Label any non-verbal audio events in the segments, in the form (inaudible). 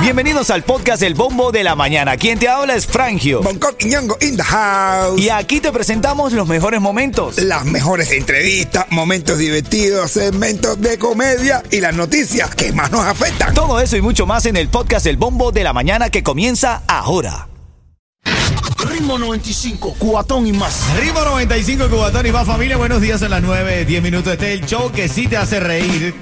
Bienvenidos al podcast El Bombo de la Mañana. Quien te habla es Frangio. Bangkok y Ñongo in the house. Y aquí te presentamos los mejores momentos. Las mejores entrevistas, momentos divertidos, segmentos de comedia y las noticias que más nos afectan. Todo eso y mucho más en el podcast El Bombo de la Mañana que comienza ahora. Ritmo 95, cuatón y más. Ritmo 95, Cubatón y más familia. Buenos días en las 9, 10 minutos. Este es el show que sí te hace reír.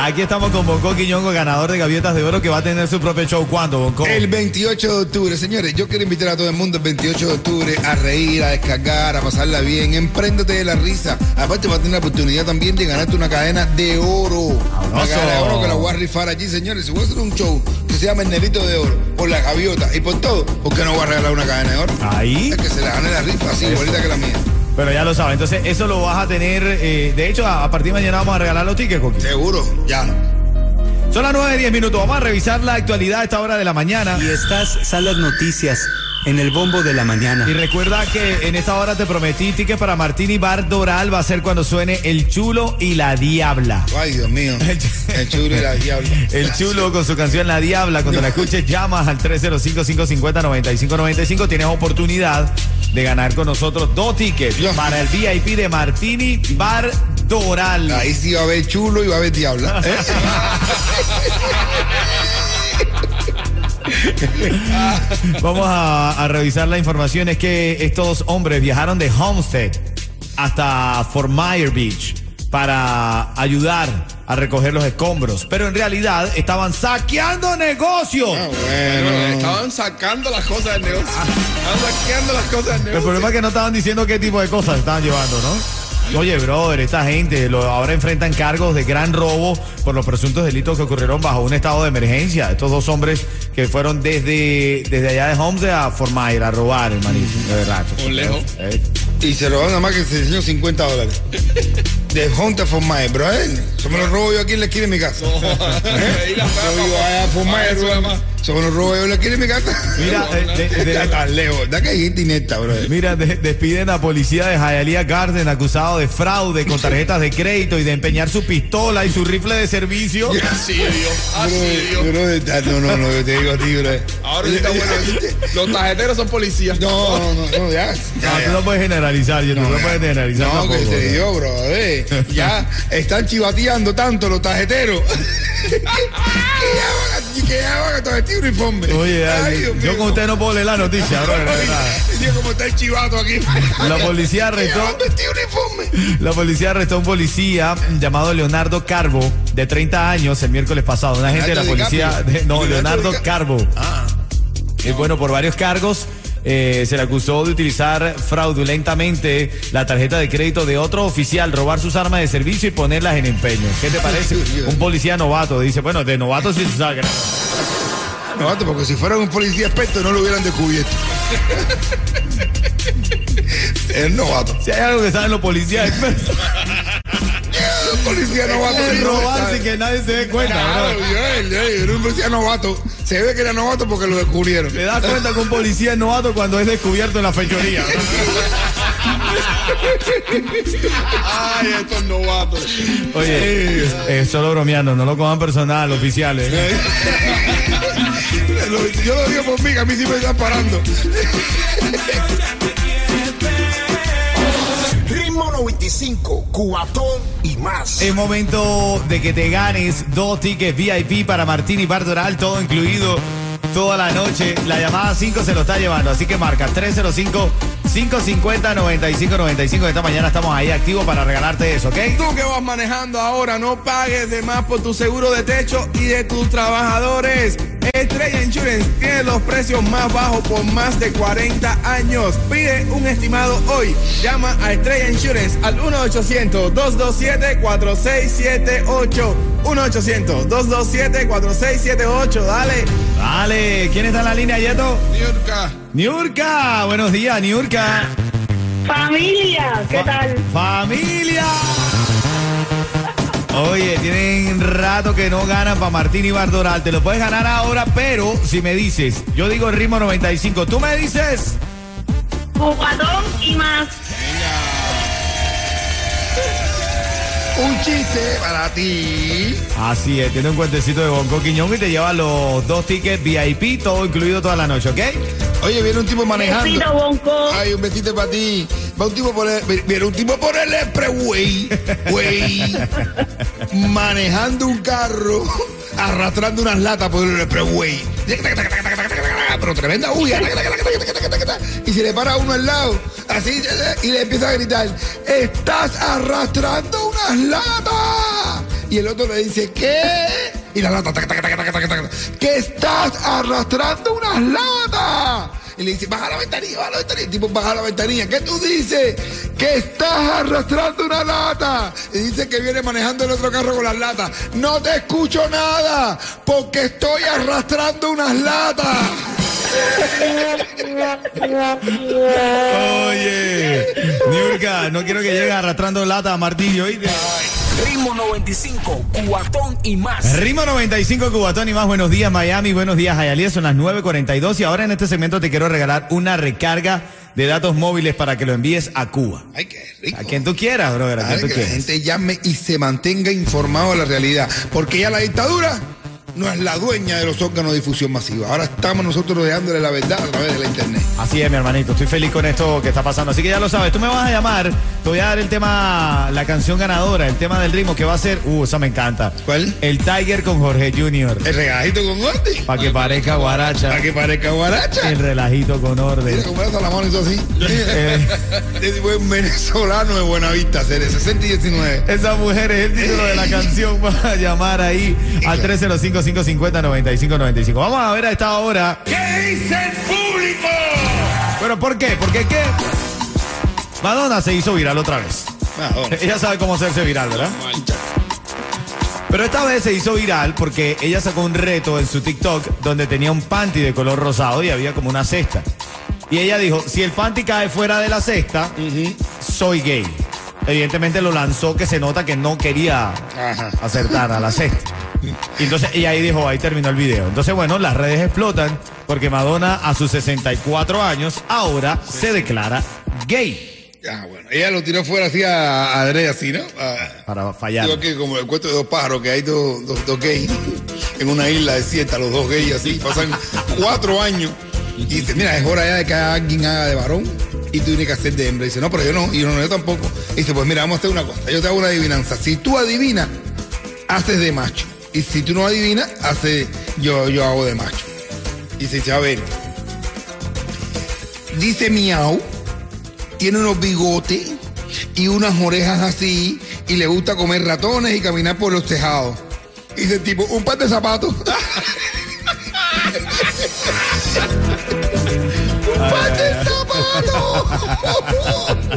Aquí estamos con Bonco Quiñongo, ganador de Gaviotas de Oro, que va a tener su propio show. ¿Cuándo, Bonco? El 28 de octubre, señores, yo quiero invitar a todo el mundo el 28 de octubre a reír, a descargar, a pasarla bien. Empréndete de la risa. Aparte, va a tener la oportunidad también de ganarte una cadena de oro. Una cadena de oro que la voy a rifar allí, señores. Si voy a hacer un show que se llama El Nerito de Oro, por la gaviota y por todo, ¿por qué no voy a regalar una cadena de oro? Ahí. Es que se la gane la rifa, así, igualita que la mía. Pero ya lo sabes. Entonces, eso lo vas a tener. eh, de hecho, a, a partir de mañana vamos a regalar los tickets, Coqui. Seguro, ya. Son las 9, 10 minutos. Vamos a revisar la actualidad a esta hora de la mañana. Y estas son las noticias en el bombo de la mañana. Y recuerda que en esta hora te prometí tickets para Martini Bar Doral. Va a ser cuando suene El Chulo y la Diabla. Ay, Dios mío. El chulo y la diabla. (laughs) El chulo con su canción La Diabla. Cuando la escuches, llamas al 305-550-9595. Tienes oportunidad de ganar con nosotros dos tickets Dios. para el VIP de Martini Bar Doral. Ahí sí va a haber chulo y va a haber diabla. (laughs) (laughs) Vamos a, a revisar la información. Es que estos hombres viajaron de Homestead hasta Fort Myers Beach para ayudar a recoger los escombros. Pero en realidad estaban saqueando negocios. Ah, Bueno, estaban sacando las cosas del negocio. Estaban saqueando las cosas del El negocio. problema es que no estaban diciendo qué tipo de cosas estaban llevando, ¿no? Oye, brother, esta gente lo- ahora enfrentan cargos de gran robo por los presuntos delitos que ocurrieron bajo un estado de emergencia. Estos dos hombres que fueron desde, desde allá de Homestead a Fort Myers a robar, hermanito. De verdad. Por lejos. Eh, Y se van nada más que se enseñó 50 dólares. (laughs) De Hunter for My, bro. Eso me lo robo yo aquí en la esquina de mi casa. Ahí la (laughs) Yo vivo allá nada My, más. Eso me lo robo yo en la de mi casa. Mira, (laughs) eh, de- lejos. Da que hay gente inepta, bro. Mira, de- despiden a policía de Hialeah Garden acusado de fraude con tarjetas de crédito y de empeñar su pistola y su rifle de servicio. (laughs) Así Dios, así Dios. Bro, bro, no, no, no, yo te digo a ti, bro. Ahora sí está bueno. Los tarjeteros son policías. No, no, no, no, ya. No, ya, tú no puedes generalizar, yo no, ya. puedes generalizar No, tampoco, que se bro. dio, bro. eh. Ya están chivateando tanto los tarjeteros. (laughs) que ya van a, que ya van a uniforme. Oye, Ay, Dios yo mío. con usted no puedo leer la noticia, bro. Yo como está el chivato aquí. La policía (laughs) arrestó-. La policía arrestó a un policía llamado Leonardo Carbo, de 30 años, el miércoles pasado. Un agente de la policía. De- no, Leonardo Carbo. Ah. Y bueno, por varios cargos. eh, se le acusó de utilizar fraudulentamente la tarjeta de crédito de otro oficial, robar sus armas de servicio y ponerlas en empeño. ¿Qué te parece? Un policía novato. Dice, bueno, de novato sí se sabe. No, porque si fuera un policía experto no lo hubieran descubierto. es novato. Si hay algo que saben los policías expertos, Un (laughs) policía novato. es robar sin que nadie se dé cuenta. Claro, bro. yo, yo, yo era un policía novato. Se ve que era novato porque lo descubrieron. Te das cuenta que un policía es novato cuando es descubierto en la fechoría. (laughs) Ay, estos novatos. Oye, eh, solo bromeando, no lo cojan personal, oficiales. Yo lo digo por mí, que a mí sí me están parando. Ritmo 95, cuatón y más. Es momento de que te ganes dos tickets VIP para Martín y Bar Doral, todo incluido toda la noche. La llamada 5 se lo está llevando, así que marca 305-550-9595. Esta mañana estamos ahí activos para regalarte eso, ¿ok? Tú que vas manejando ahora, no pagues de más por tu seguro de techo y de tus trabajadores. Estrella Insurance tiene los precios más bajos por más de 40 años. Pide un estimado hoy. Llama a Estrella Insurance al 1-800-227-4678. 1-800-227-4678. Dale. Dale, ¿quién está en la línea, Yeto? Niurka. Niurka, buenos días, Niurka. Familia, ¿qué tal? ¡Familia! Oye, tienen rato que no ganan para Martín y Bardoral. Te lo puedes ganar ahora, pero si me dices, yo digo el ritmo 95, tú me dices. Cubatón y más. un chiste para ti. Así es, tiene un cuentecito de Bonco Quiñón y te lleva los dos tickets VIP, todo incluido toda la noche, ¿ok? Oye, viene un tipo manejando. Besito, Bonco. Ay, un besito para ti. Va un tipo por el, viene un tipo por el expressway, güey, manejando un carro, arrastrando unas latas por el expressway. Pero tremenda huya. Y se le para uno al lado, así, y le empieza a gritar, estás arrastrando unas latas. Y el otro le dice, ¿qué? Y la lata, que estás arrastrando unas latas. Y le dice, baja la ventanilla, baja la ventanilla. El tipo baja la ventanilla. ¿Qué tú dices? Que estás arrastrando una lata. Y dice que viene manejando el otro carro con las latas. No te escucho nada, porque estoy arrastrando unas latas. Oye, Niurka, no quiero que llegue arrastrando lata a martillo, ¿oíste? Ritmo 95, cuatón y más. Rima 95 Cubatón y más. Buenos días, Miami. Buenos días, Hialeah. Son las 9.42 y ahora en este segmento te quiero regalar una recarga de datos móviles para que lo envíes a Cuba. Ay, qué rico. A quien tú quieras, brother. A quien tú que la gente llame y se mantenga informado de la realidad. Porque ya la dictadura no es la dueña de los órganos de difusión masiva. Ahora estamos nosotros dejándole la verdad a través de la internet. Así es, mi hermanito. Estoy feliz con esto que está pasando. Así que ya lo sabes. Tú me vas a llamar. Te voy a dar el tema, la canción ganadora, el tema del ritmo que va a ser. Uh, eso me encanta. ¿Cuál? El Tiger con Jorge Junior. El regalito con orden. Para que parezca guaracha. Para que parezca guaracha. El relajito con Mira orden. cómo era la mano y todo así. Eh, (laughs) buen venezolano de Buenavista, serie 60 y 19. esa mujer es el título de la canción. Para llamar ahí al 305-550-9595. Vamos a ver a esta hora. ¿Qué dice el público? Bueno, ¿por qué? Porque qué? Madonna se hizo viral otra vez. Ella sabe cómo hacerse viral, ¿verdad? Pero esta vez se hizo viral porque ella sacó un reto en su TikTok donde tenía un panty de color rosado y había como una cesta. Y ella dijo, si el panty cae fuera de la cesta, soy gay. Evidentemente lo lanzó que se nota que no quería Ajá. acertar a la cesta. Y entonces ella ahí dijo, ahí terminó el video. Entonces, bueno, las redes explotan porque Madonna a sus 64 años ahora se declara gay. Ah, bueno. Ella lo tiró fuera así a, a adrede, así, ¿no? A- Para fallar. Digo que como el cuento de dos pájaros, que hay dos, dos, dos gays (laughs) en una isla desierta, los dos gays así, pasan cuatro años. Y dice, mira, es hora ya de que alguien haga de varón y tú tienes que hacer de hembra. Y dice, no, pero yo no, y yo no, yo tampoco. Y dice, pues mira, vamos a hacer una cosa. Yo te hago una adivinanza. Si tú adivinas, haces de macho. Y si tú no adivinas, hace, yo, yo hago de macho. Y se dice, a ver, dice miau, tiene unos bigotes y unas orejas así, y le gusta comer ratones y caminar por los tejados. Y dice tipo, un par de zapatos. (laughs) un par de zapatos. (laughs)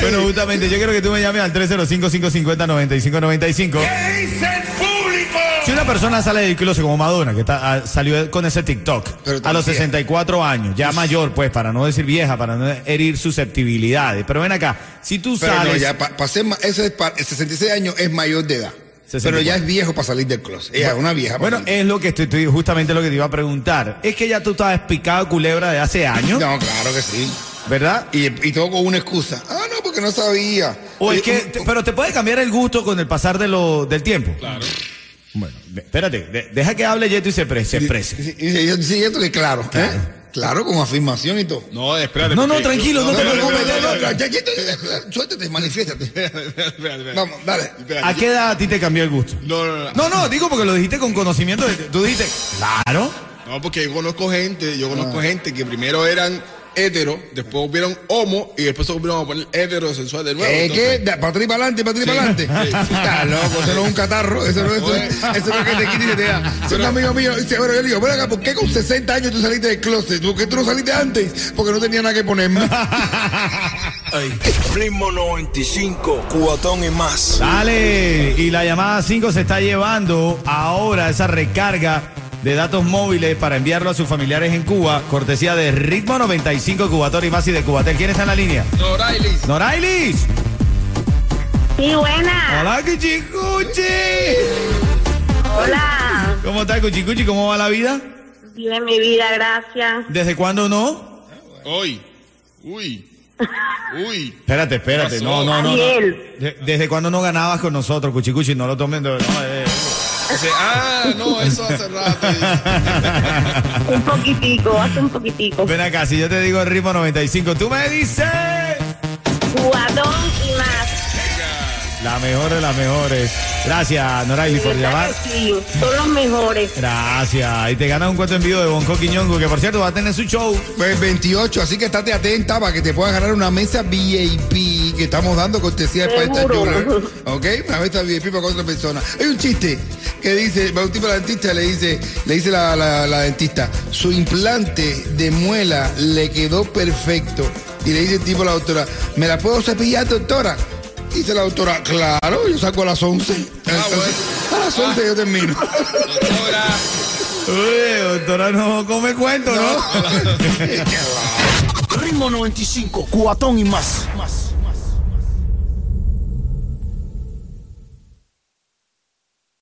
Bueno, justamente, yo quiero que tú me llames al 305-550-9595. Una persona sale del closet como Madonna, que está- ah, salió con ese TikTok a los también. 64 años, ya mayor, pues, para no decir vieja, para no herir susceptibilidades. Pero ven acá, si tú Pero sales. no, ya para ser ma- ese es pa- 66 años es mayor de edad. 64. Pero ya es viejo para salir del closet. Ella es una vieja. Bueno, salir. es lo que estoy, estoy- justamente lo que te iba a preguntar. Es que ya tú estabas picado culebra de hace años, no, claro que sí. ¿verdad? Y, y todo con una excusa. Ah, no, porque no sabía. O es que, un- te- pero te puede cambiar el gusto con el pasar de lo, del tiempo. Claro. Bueno, de- espérate, de- deja que hable Yeto y se, pre- se exprese. Sí, sí, esto que claro. ¿eh? Claro, con afirmación y todo. No, espérate. No, no, tranquilo, no, te preocupes. Suéltate, manifiéstate. (laughs) Vamos, dale. ¿A qué edad a ti te cambió el gusto? No, no, no. No, no, digo porque lo dijiste con conocimiento. De, tú dijiste, claro. No, porque yo conozco gente, yo Ah. conozco gente que primero eran hetero, después volvieron homo y después volvieron a poner heterosexual de nuevo. ¿Qué, Entonces, qué? Para atrás y para adelante, para atrás y para adelante. Estás loco, eso no es un catarro, eso no es, eso, es- eso no es que te quite y te da. Son un amigo mío, dice, bueno, yo le digo, ven acá, ¿por qué con 60 años tú saliste del closet? ¿Por qué tú no saliste antes? Porque no tenía nada que ponerme. (laughs) Ritmo 95, cuatón y más. Dale. Y la llamada 5 se está llevando ahora esa recarga de datos móviles para enviarlo a sus familiares en Cuba. Cortesía de Ritmo 95 Cubator y más y de Cubatel. ¿Quién está en la línea? Norailis. Norailis. Sí, buena. Hola, Cuchicuchi. Hola. ¿Cómo está, Cuchicuchi? ¿Cómo va la vida? Bien, mi vida, gracias. ¿Desde cuándo no? Hoy. Uy. Uy. Espérate, espérate. ¿Qué No, no, no. no. ¿Desde cuándo no ganabas con nosotros, Cuchicuchi? No lo tomen de... no, eh. Ah, no, eso hace rato. (laughs) Un poquitico, hace un poquitico. Ven acá, si yo te digo el ritmo 95, tú me dices... Guatón y. La mejor de las mejores. Gracias, Noray, por llamar. sí, son los mejores. Gracias. Y te ganas un cuento en vivo de Bonco Quiñongo, que por cierto va a tener su show. Pues 28, así que estate atenta para que te puedas ganar una mesa VIP que estamos dando cortesía de Seguro. Jeweler. (laughs) ¿Ok? Una mesa VIP para otra persona. Hay un chiste que dice, va un tipo a la dentista le dice, le dice la, la- la dentista, su implante de muela le quedó perfecto. Y le dice el tipo a la doctora, ¿me la puedo cepillar, doctora? Dice la doctora, claro, yo saco a las 11. Entonces, a las 11 yo termino. Doctora. Uy, doctora, no come cuento, ¿no? (laughs) Ritmo 95, cuatón y más. más.